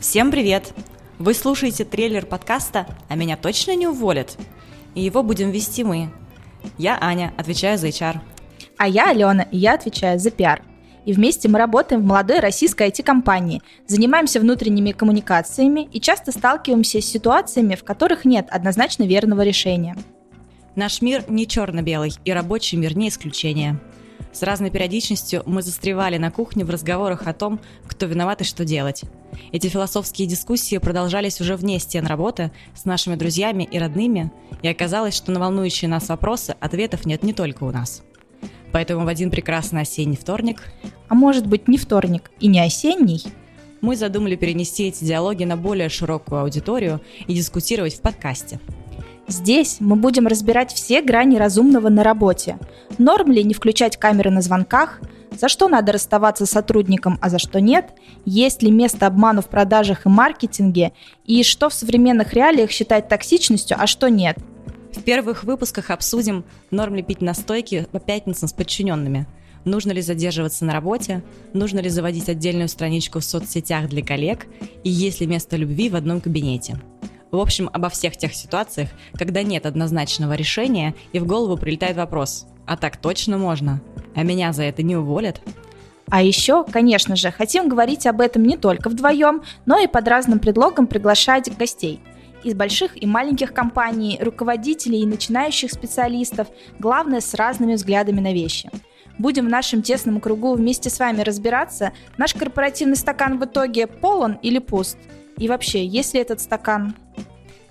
Всем привет! Вы слушаете трейлер подкаста «А меня точно не уволят?» И его будем вести мы. Я Аня, отвечаю за HR. А я Алена, и я отвечаю за пиар. И вместе мы работаем в молодой российской IT-компании, занимаемся внутренними коммуникациями и часто сталкиваемся с ситуациями, в которых нет однозначно верного решения. Наш мир не черно-белый, и рабочий мир не исключение. С разной периодичностью мы застревали на кухне в разговорах о том, кто виноват и что делать. Эти философские дискуссии продолжались уже вне стен работы с нашими друзьями и родными, и оказалось, что на волнующие нас вопросы ответов нет не только у нас. Поэтому в один прекрасный осенний вторник, А может быть не вторник и не осенний? мы задумали перенести эти диалоги на более широкую аудиторию и дискутировать в подкасте. Здесь мы будем разбирать все грани разумного на работе. Норм ли не включать камеры на звонках? За что надо расставаться с сотрудником, а за что нет? Есть ли место обману в продажах и маркетинге? И что в современных реалиях считать токсичностью, а что нет? В первых выпусках обсудим, норм ли пить настойки по пятницам с подчиненными, нужно ли задерживаться на работе, нужно ли заводить отдельную страничку в соцсетях для коллег и есть ли место любви в одном кабинете. В общем, обо всех тех ситуациях, когда нет однозначного решения и в голову прилетает вопрос «А так точно можно? А меня за это не уволят?» А еще, конечно же, хотим говорить об этом не только вдвоем, но и под разным предлогом приглашать гостей. Из больших и маленьких компаний, руководителей и начинающих специалистов, главное с разными взглядами на вещи. Будем в нашем тесном кругу вместе с вами разбираться, наш корпоративный стакан в итоге полон или пуст. И вообще, есть ли этот стакан?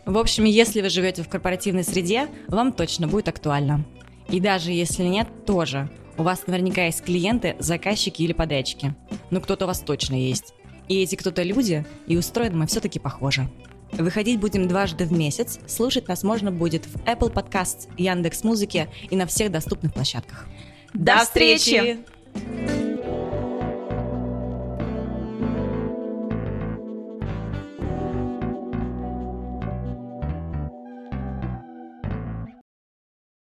В общем, если вы живете в корпоративной среде, вам точно будет актуально. И даже если нет, тоже. У вас наверняка есть клиенты, заказчики или подрядчики. Но кто-то у вас точно есть. И эти кто-то люди, и устроены мы все-таки похожи. Выходить будем дважды в месяц. Слушать нас можно будет в Apple Podcasts, Яндекс Музыке и на всех доступных площадках. До встречи! встречи!